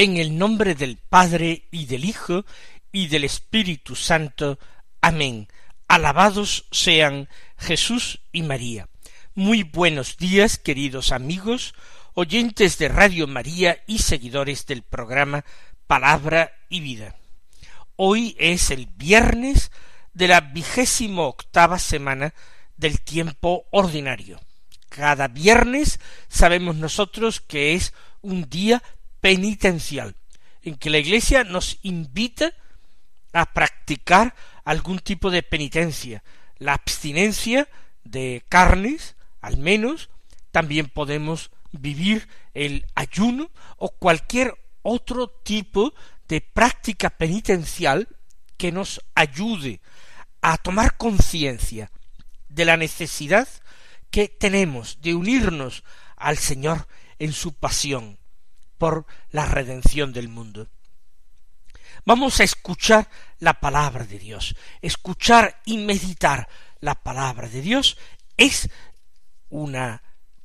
En el nombre del Padre y del Hijo y del Espíritu Santo. Amén. Alabados sean Jesús y María. Muy buenos días, queridos amigos, oyentes de Radio María y seguidores del programa Palabra y Vida. Hoy es el viernes de la vigésimo octava semana del tiempo ordinario. Cada viernes sabemos nosotros que es un día penitencial, en que la Iglesia nos invita a practicar algún tipo de penitencia, la abstinencia de carnes, al menos, también podemos vivir el ayuno o cualquier otro tipo de práctica penitencial que nos ayude a tomar conciencia de la necesidad que tenemos de unirnos al Señor en su pasión, por la redención del mundo. Vamos a escuchar la palabra de Dios. Escuchar y meditar la palabra de Dios es una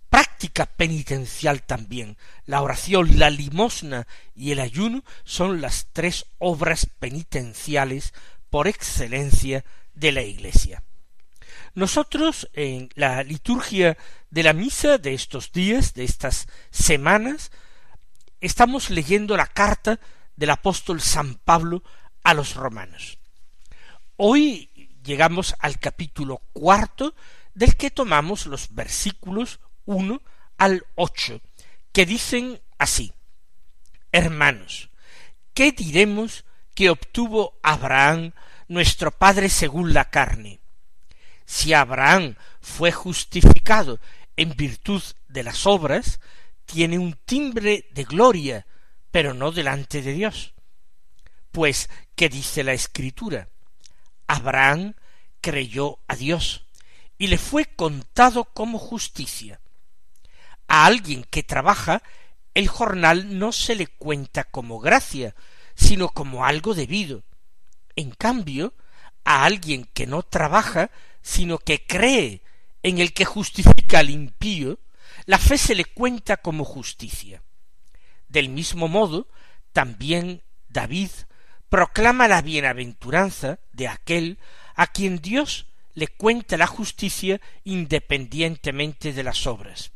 práctica penitencial también. La oración, la limosna y el ayuno son las tres obras penitenciales por excelencia de la Iglesia. Nosotros en la liturgia de la misa de estos días, de estas semanas, estamos leyendo la carta del apóstol San Pablo a los romanos. Hoy llegamos al capítulo cuarto del que tomamos los versículos uno al ocho, que dicen así Hermanos, ¿qué diremos que obtuvo Abraham, nuestro padre según la carne? Si Abraham fue justificado en virtud de las obras, tiene un timbre de gloria, pero no delante de Dios. Pues, ¿qué dice la Escritura? Abraham creyó a Dios, y le fue contado como justicia. A alguien que trabaja, el jornal no se le cuenta como gracia, sino como algo debido. En cambio, a alguien que no trabaja, sino que cree en el que justifica al impío, la fe se le cuenta como justicia. Del mismo modo, también David proclama la bienaventuranza de aquel a quien Dios le cuenta la justicia independientemente de las obras.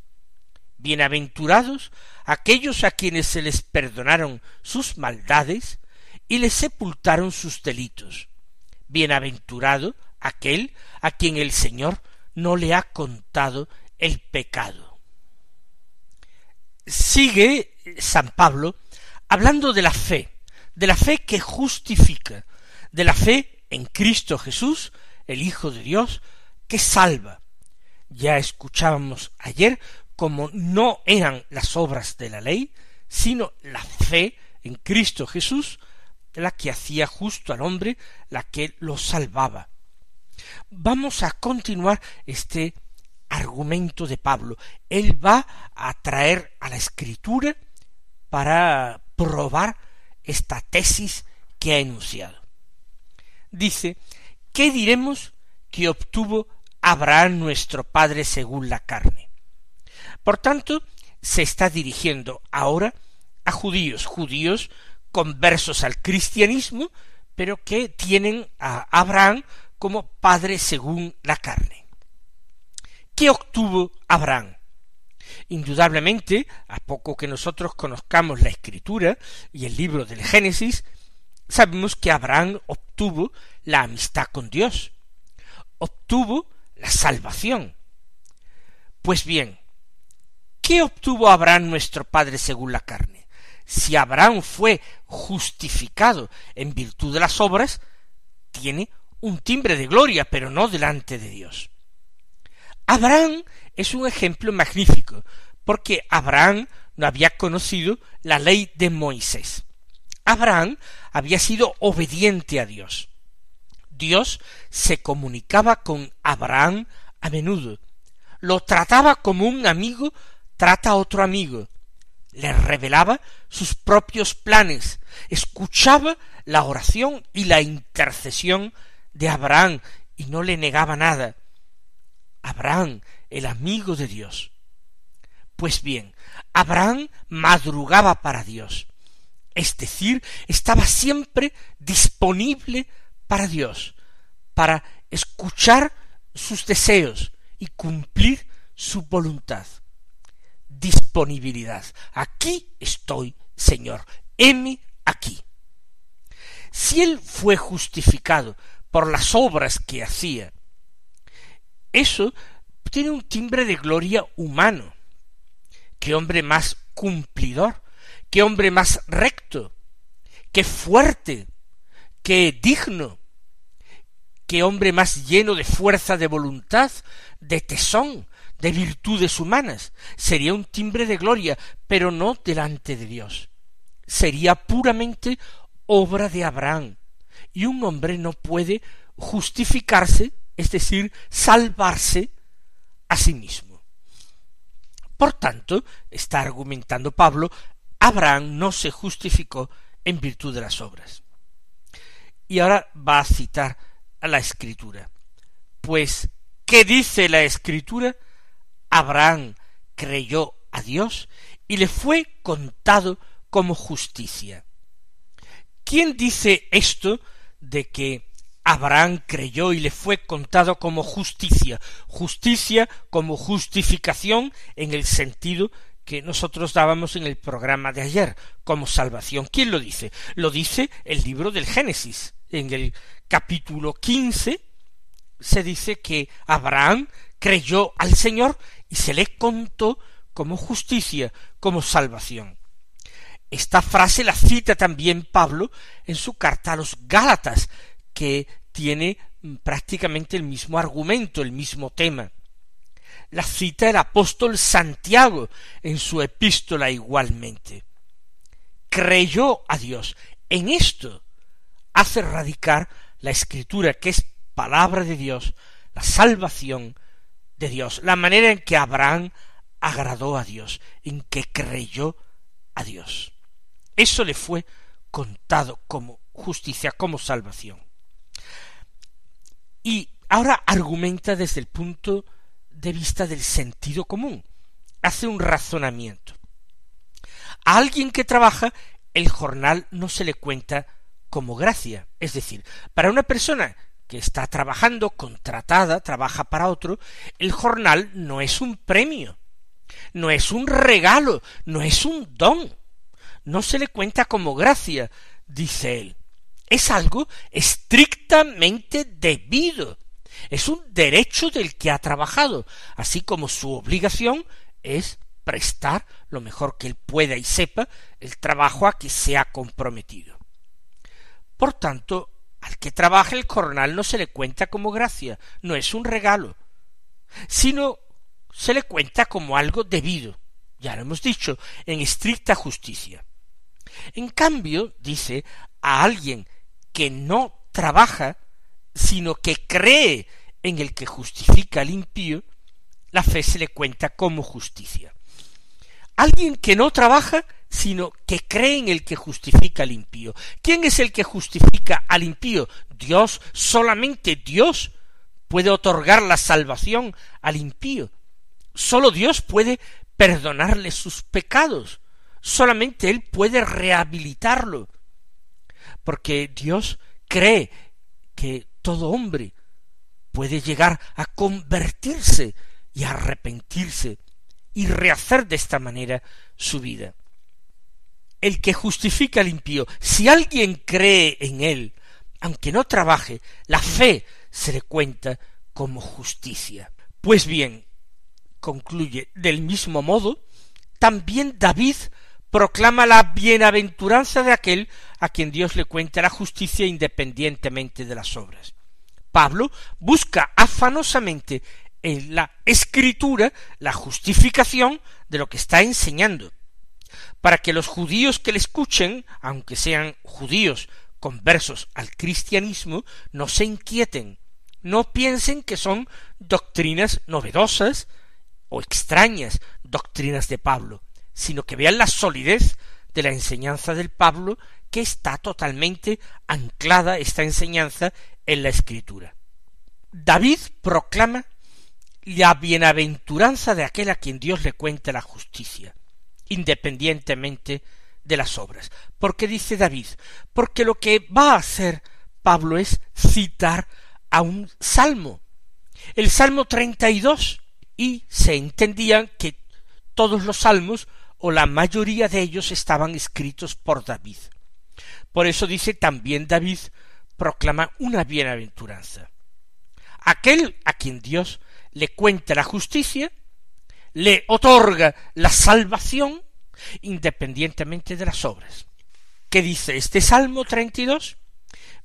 Bienaventurados aquellos a quienes se les perdonaron sus maldades y les sepultaron sus delitos. Bienaventurado aquel a quien el Señor no le ha contado el pecado sigue San Pablo hablando de la fe, de la fe que justifica, de la fe en Cristo Jesús, el Hijo de Dios, que salva. Ya escuchábamos ayer como no eran las obras de la ley, sino la fe en Cristo Jesús, la que hacía justo al hombre, la que lo salvaba. Vamos a continuar este argumento de Pablo. Él va a traer a la escritura para probar esta tesis que ha enunciado. Dice, ¿qué diremos que obtuvo Abraham nuestro padre según la carne? Por tanto, se está dirigiendo ahora a judíos, judíos conversos al cristianismo, pero que tienen a Abraham como padre según la carne. ¿Qué obtuvo Abraham? Indudablemente, a poco que nosotros conozcamos la escritura y el libro del Génesis, sabemos que Abraham obtuvo la amistad con Dios, obtuvo la salvación. Pues bien, ¿Qué obtuvo Abraham nuestro padre según la carne? Si Abraham fue justificado en virtud de las obras, tiene un timbre de gloria, pero no delante de Dios. Abraham es un ejemplo magnífico, porque Abraham no había conocido la ley de Moisés. Abraham había sido obediente a Dios. Dios se comunicaba con Abraham a menudo, lo trataba como un amigo trata a otro amigo, le revelaba sus propios planes, escuchaba la oración y la intercesión de Abraham y no le negaba nada. Abraham, el amigo de Dios. Pues bien, Abraham madrugaba para Dios, es decir, estaba siempre disponible para Dios, para escuchar sus deseos y cumplir su voluntad. Disponibilidad. Aquí estoy, Señor. Heme aquí. Si él fue justificado por las obras que hacía, eso tiene un timbre de gloria humano. Qué hombre más cumplidor, qué hombre más recto, qué fuerte, qué digno, qué hombre más lleno de fuerza de voluntad, de tesón, de virtudes humanas. Sería un timbre de gloria, pero no delante de Dios. Sería puramente obra de Abraham. Y un hombre no puede justificarse, es decir, salvarse a sí mismo. Por tanto, está argumentando Pablo, Abraham no se justificó en virtud de las obras. Y ahora va a citar a la escritura. Pues, ¿qué dice la escritura? Abraham creyó a Dios y le fue contado como justicia. ¿Quién dice esto de que Abraham creyó y le fue contado como justicia? Justicia como justificación en el sentido que nosotros dábamos en el programa de ayer, como salvación. ¿Quién lo dice? Lo dice el libro del Génesis. En el capítulo quince se dice que Abraham creyó al Señor y se le contó como justicia, como salvación. Esta frase la cita también Pablo en su carta a los Gálatas, que tiene mm, prácticamente el mismo argumento, el mismo tema. La cita el apóstol Santiago en su epístola igualmente. Creyó a Dios. En esto hace radicar la escritura, que es palabra de Dios, la salvación de Dios, la manera en que Abraham agradó a Dios, en que creyó a Dios. Eso le fue contado como justicia, como salvación. Y ahora argumenta desde el punto de vista del sentido común. Hace un razonamiento. A alguien que trabaja, el jornal no se le cuenta como gracia. Es decir, para una persona que está trabajando, contratada, trabaja para otro, el jornal no es un premio, no es un regalo, no es un don, no se le cuenta como gracia, dice él. Es algo estrictamente debido, es un derecho del que ha trabajado, así como su obligación es prestar lo mejor que él pueda y sepa el trabajo a que se ha comprometido. Por tanto, al que trabaja el jornal no se le cuenta como gracia, no es un regalo, sino se le cuenta como algo debido, ya lo hemos dicho, en estricta justicia. En cambio, dice, a alguien que no trabaja, sino que cree en el que justifica al impío, la fe se le cuenta como justicia. Alguien que no trabaja sino que cree en el que justifica al impío. ¿Quién es el que justifica al impío? Dios, solamente Dios puede otorgar la salvación al impío. Solo Dios puede perdonarle sus pecados. Solamente Él puede rehabilitarlo. Porque Dios cree que todo hombre puede llegar a convertirse y arrepentirse y rehacer de esta manera su vida el que justifica al impío. Si alguien cree en él, aunque no trabaje, la fe se le cuenta como justicia. Pues bien, concluye, del mismo modo, también David proclama la bienaventuranza de aquel a quien Dios le cuenta la justicia independientemente de las obras. Pablo busca afanosamente en la escritura la justificación de lo que está enseñando, para que los judíos que le escuchen, aunque sean judíos conversos al cristianismo, no se inquieten, no piensen que son doctrinas novedosas o extrañas doctrinas de Pablo, sino que vean la solidez de la enseñanza del Pablo que está totalmente anclada esta enseñanza en la escritura. David proclama la bienaventuranza de aquel a quien Dios le cuenta la justicia, independientemente de las obras. Porque dice David, porque lo que va a hacer Pablo es citar a un salmo, el Salmo treinta y dos, y se entendían que todos los salmos o la mayoría de ellos estaban escritos por David. Por eso dice también David proclama una bienaventuranza. Aquel a quien Dios le cuenta la justicia, le otorga la salvación independientemente de las obras. ¿Qué dice este Salmo 32?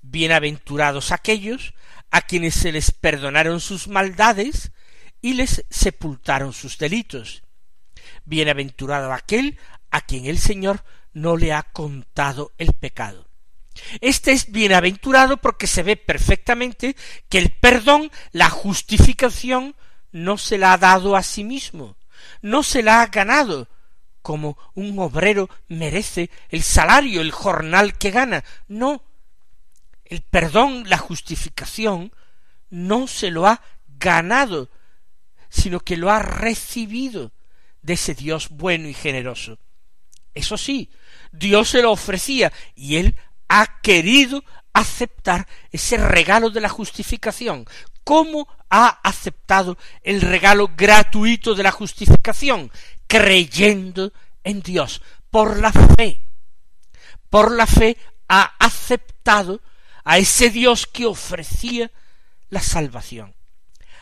Bienaventurados aquellos a quienes se les perdonaron sus maldades y les sepultaron sus delitos. Bienaventurado aquel a quien el Señor no le ha contado el pecado. Este es bienaventurado porque se ve perfectamente que el perdón, la justificación, no se la ha dado a sí mismo, no se la ha ganado, como un obrero merece el salario, el jornal que gana. No. El perdón, la justificación, no se lo ha ganado, sino que lo ha recibido de ese Dios bueno y generoso. Eso sí, Dios se lo ofrecía y él ha querido aceptar ese regalo de la justificación. ¿Cómo ha aceptado el regalo gratuito de la justificación? Creyendo en Dios, por la fe. Por la fe ha aceptado a ese Dios que ofrecía la salvación,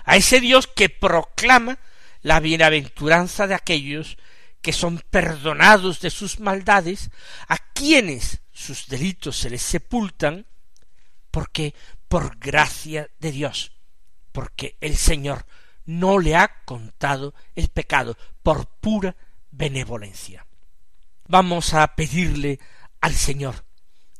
a ese Dios que proclama la bienaventuranza de aquellos que son perdonados de sus maldades, a quienes sus delitos se les sepultan, porque por gracia de Dios, porque el Señor no le ha contado el pecado por pura benevolencia. Vamos a pedirle al Señor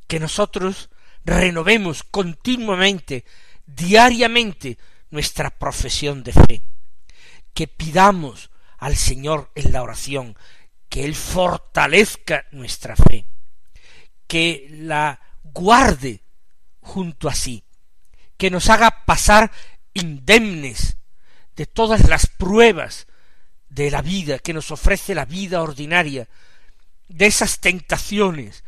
que nosotros renovemos continuamente, diariamente, nuestra profesión de fe, que pidamos al Señor en la oración que Él fortalezca nuestra fe, que la guarde junto a sí, que nos haga pasar indemnes de todas las pruebas de la vida que nos ofrece la vida ordinaria, de esas tentaciones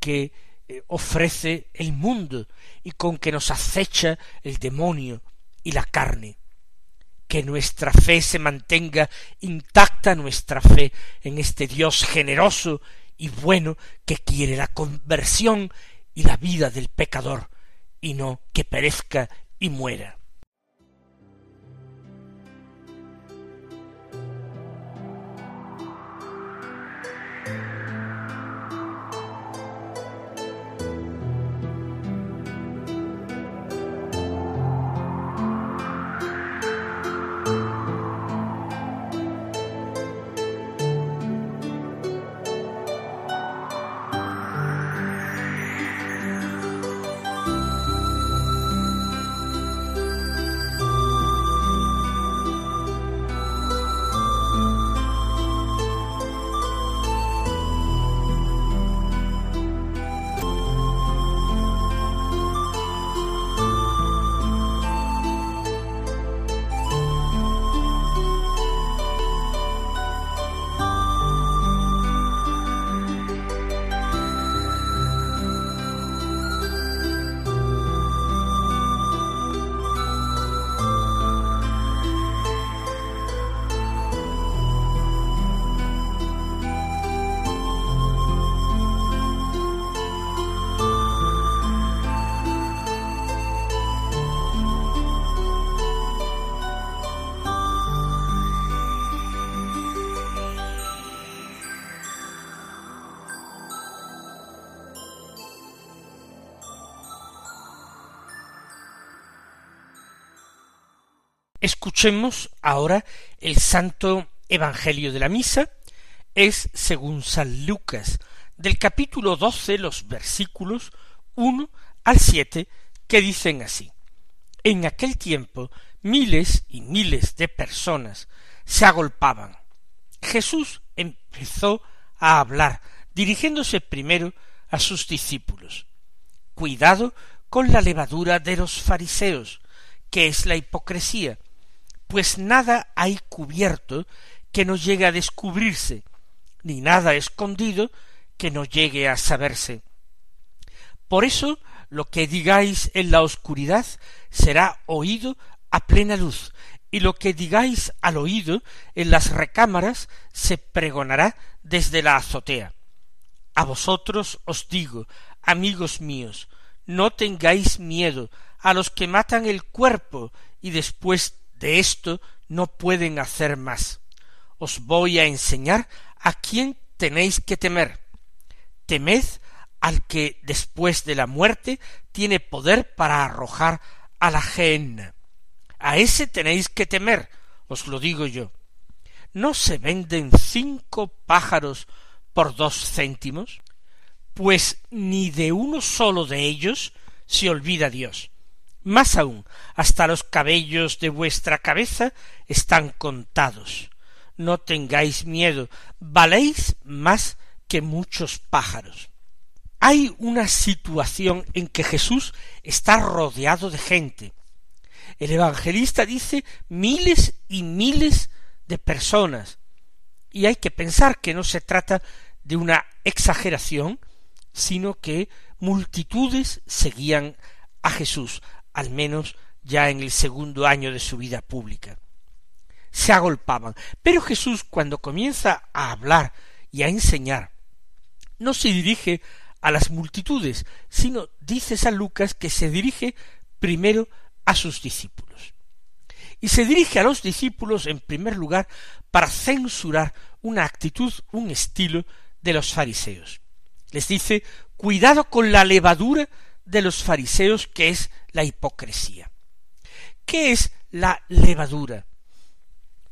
que eh, ofrece el mundo y con que nos acecha el demonio y la carne. Que nuestra fe se mantenga intacta, nuestra fe en este Dios generoso y bueno que quiere la conversión y la vida del pecador, y no que perezca y muera. Escuchemos ahora el santo Evangelio de la Misa, es según San Lucas, del capítulo doce, los versículos uno al siete, que dicen así. En aquel tiempo miles y miles de personas se agolpaban. Jesús empezó a hablar, dirigiéndose primero a sus discípulos. Cuidado con la levadura de los fariseos, que es la hipocresía, pues nada hay cubierto que no llegue a descubrirse, ni nada escondido que no llegue a saberse. Por eso lo que digáis en la oscuridad será oído a plena luz, y lo que digáis al oído en las recámaras se pregonará desde la azotea. A vosotros os digo, amigos míos, no tengáis miedo a los que matan el cuerpo y después de esto no pueden hacer más. Os voy a enseñar a quién tenéis que temer. Temed al que después de la muerte tiene poder para arrojar a la gehenna. A ese tenéis que temer, os lo digo yo. ¿No se venden cinco pájaros por dos céntimos? Pues ni de uno solo de ellos se olvida Dios. Más aún, hasta los cabellos de vuestra cabeza están contados. No tengáis miedo, valéis más que muchos pájaros. Hay una situación en que Jesús está rodeado de gente. El evangelista dice miles y miles de personas. Y hay que pensar que no se trata de una exageración, sino que multitudes seguían a Jesús, al menos ya en el segundo año de su vida pública. Se agolpaban. Pero Jesús, cuando comienza a hablar y a enseñar, no se dirige a las multitudes, sino dice San Lucas que se dirige primero a sus discípulos. Y se dirige a los discípulos en primer lugar para censurar una actitud, un estilo de los fariseos. Les dice, cuidado con la levadura de los fariseos que es la hipocresía. ¿Qué es la levadura?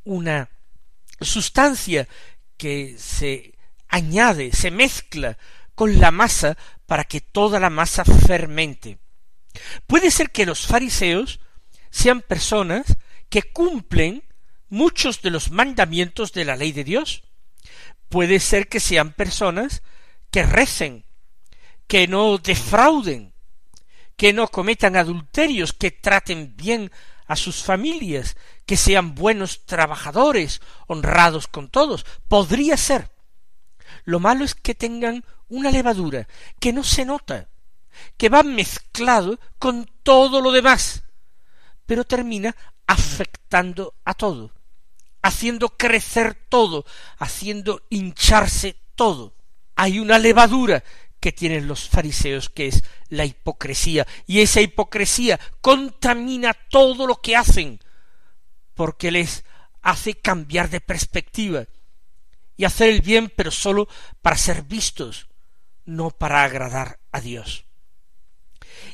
Una sustancia que se añade, se mezcla con la masa para que toda la masa fermente. Puede ser que los fariseos sean personas que cumplen muchos de los mandamientos de la ley de Dios. Puede ser que sean personas que recen, que no defrauden, que no cometan adulterios, que traten bien a sus familias, que sean buenos trabajadores, honrados con todos. Podría ser. Lo malo es que tengan una levadura que no se nota, que va mezclado con todo lo demás, pero termina afectando a todo, haciendo crecer todo, haciendo hincharse todo. Hay una levadura que tienen los fariseos, que es la hipocresía, y esa hipocresía contamina todo lo que hacen, porque les hace cambiar de perspectiva y hacer el bien, pero sólo para ser vistos, no para agradar a Dios.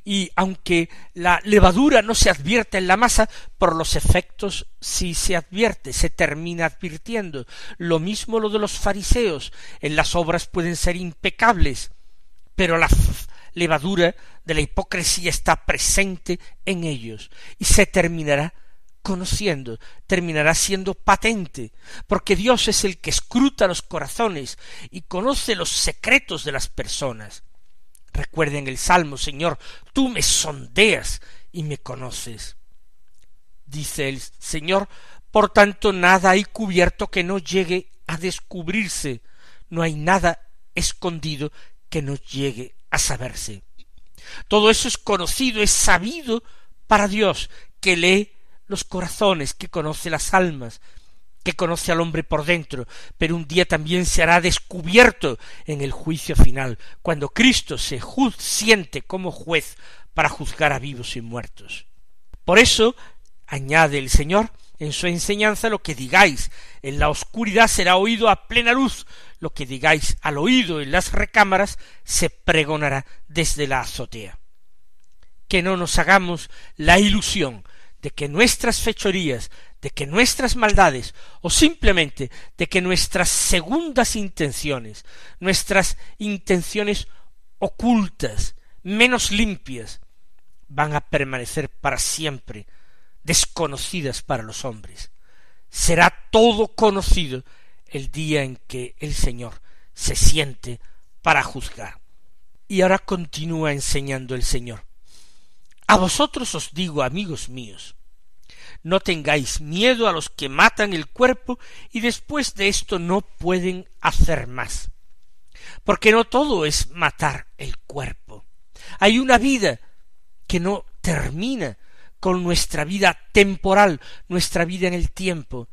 Y aunque la levadura no se advierte en la masa, por los efectos sí se advierte, se termina advirtiendo. Lo mismo lo de los fariseos, en las obras pueden ser impecables, pero la levadura de la hipocresía está presente en ellos y se terminará conociendo, terminará siendo patente, porque Dios es el que escruta los corazones y conoce los secretos de las personas. Recuerden el Salmo, Señor, tú me sondeas y me conoces. Dice el Señor, por tanto nada hay cubierto que no llegue a descubrirse, no hay nada escondido que no llegue a saberse. Todo eso es conocido, es sabido para Dios, que lee los corazones, que conoce las almas, que conoce al hombre por dentro, pero un día también se hará descubierto en el juicio final, cuando Cristo se siente como juez para juzgar a vivos y muertos. Por eso, añade el Señor, en su enseñanza lo que digáis en la oscuridad será oído a plena luz, lo que digáis al oído en las recámaras se pregonará desde la azotea. Que no nos hagamos la ilusión de que nuestras fechorías, de que nuestras maldades, o simplemente de que nuestras segundas intenciones, nuestras intenciones ocultas, menos limpias, van a permanecer para siempre desconocidas para los hombres. Será todo conocido el día en que el Señor se siente para juzgar. Y ahora continúa enseñando el Señor. A vosotros os digo, amigos míos, no tengáis miedo a los que matan el cuerpo y después de esto no pueden hacer más. Porque no todo es matar el cuerpo. Hay una vida que no termina con nuestra vida temporal, nuestra vida en el tiempo,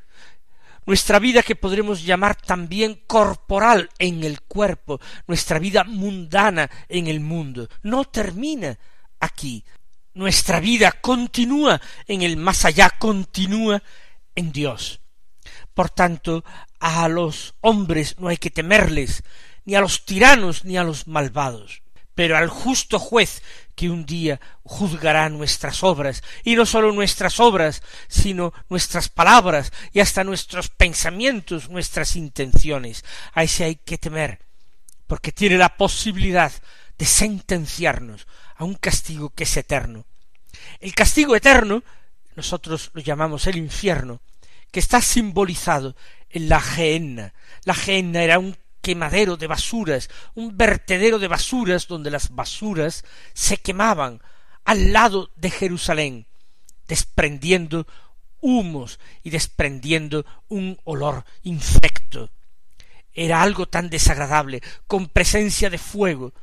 nuestra vida que podremos llamar también corporal en el cuerpo, nuestra vida mundana en el mundo, no termina aquí. Nuestra vida continúa en el más allá, continúa en Dios. Por tanto, a los hombres no hay que temerles, ni a los tiranos, ni a los malvados, pero al justo juez que un día juzgará nuestras obras, y no sólo nuestras obras, sino nuestras palabras y hasta nuestros pensamientos, nuestras intenciones. A ese hay que temer, porque tiene la posibilidad de sentenciarnos a un castigo que es eterno. El castigo eterno, nosotros lo llamamos el infierno, que está simbolizado en la gehenna. La gehenna era un quemadero de basuras, un vertedero de basuras donde las basuras se quemaban al lado de Jerusalén, desprendiendo humos y desprendiendo un olor infecto. Era algo tan desagradable, con presencia de fuego,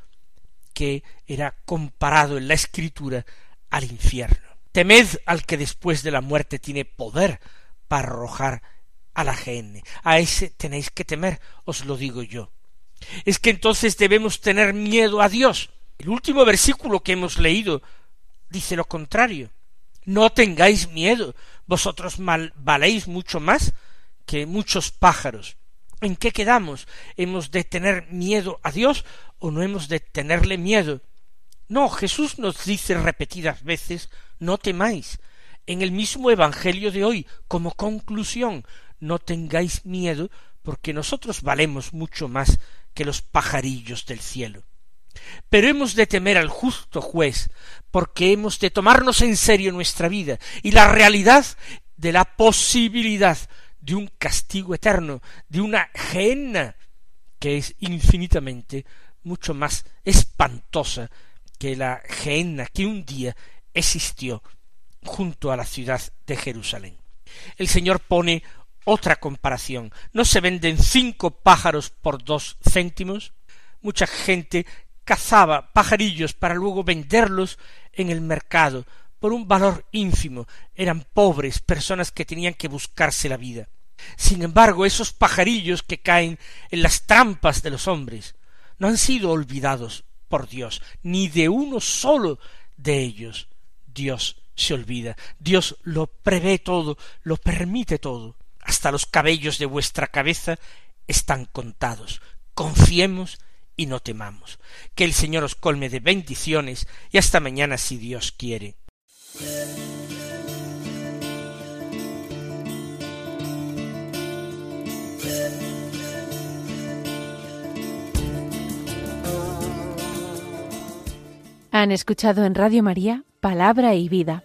que era comparado en la escritura al infierno. Temed al que después de la muerte tiene poder para arrojar a la gente. A ese tenéis que temer, os lo digo yo. Es que entonces debemos tener miedo a Dios. El último versículo que hemos leído dice lo contrario. No tengáis miedo, vosotros mal, valéis mucho más que muchos pájaros. ¿En qué quedamos? ¿Hemos de tener miedo a Dios o no hemos de tenerle miedo? No, Jesús nos dice repetidas veces no temáis. En el mismo Evangelio de hoy, como conclusión, no tengáis miedo, porque nosotros valemos mucho más que los pajarillos del cielo. Pero hemos de temer al justo juez, porque hemos de tomarnos en serio nuestra vida y la realidad de la posibilidad de un castigo eterno, de una gehenna que es infinitamente mucho más espantosa que la gehenna que un día existió junto a la ciudad de Jerusalén. El Señor pone otra comparación. ¿No se venden cinco pájaros por dos céntimos? Mucha gente cazaba pajarillos para luego venderlos en el mercado por un valor ínfimo. Eran pobres, personas que tenían que buscarse la vida. Sin embargo, esos pajarillos que caen en las trampas de los hombres no han sido olvidados por Dios, ni de uno solo de ellos Dios se olvida. Dios lo prevé todo, lo permite todo hasta los cabellos de vuestra cabeza están contados. Confiemos y no temamos. Que el Señor os colme de bendiciones y hasta mañana si Dios quiere. Han escuchado en Radio María Palabra y Vida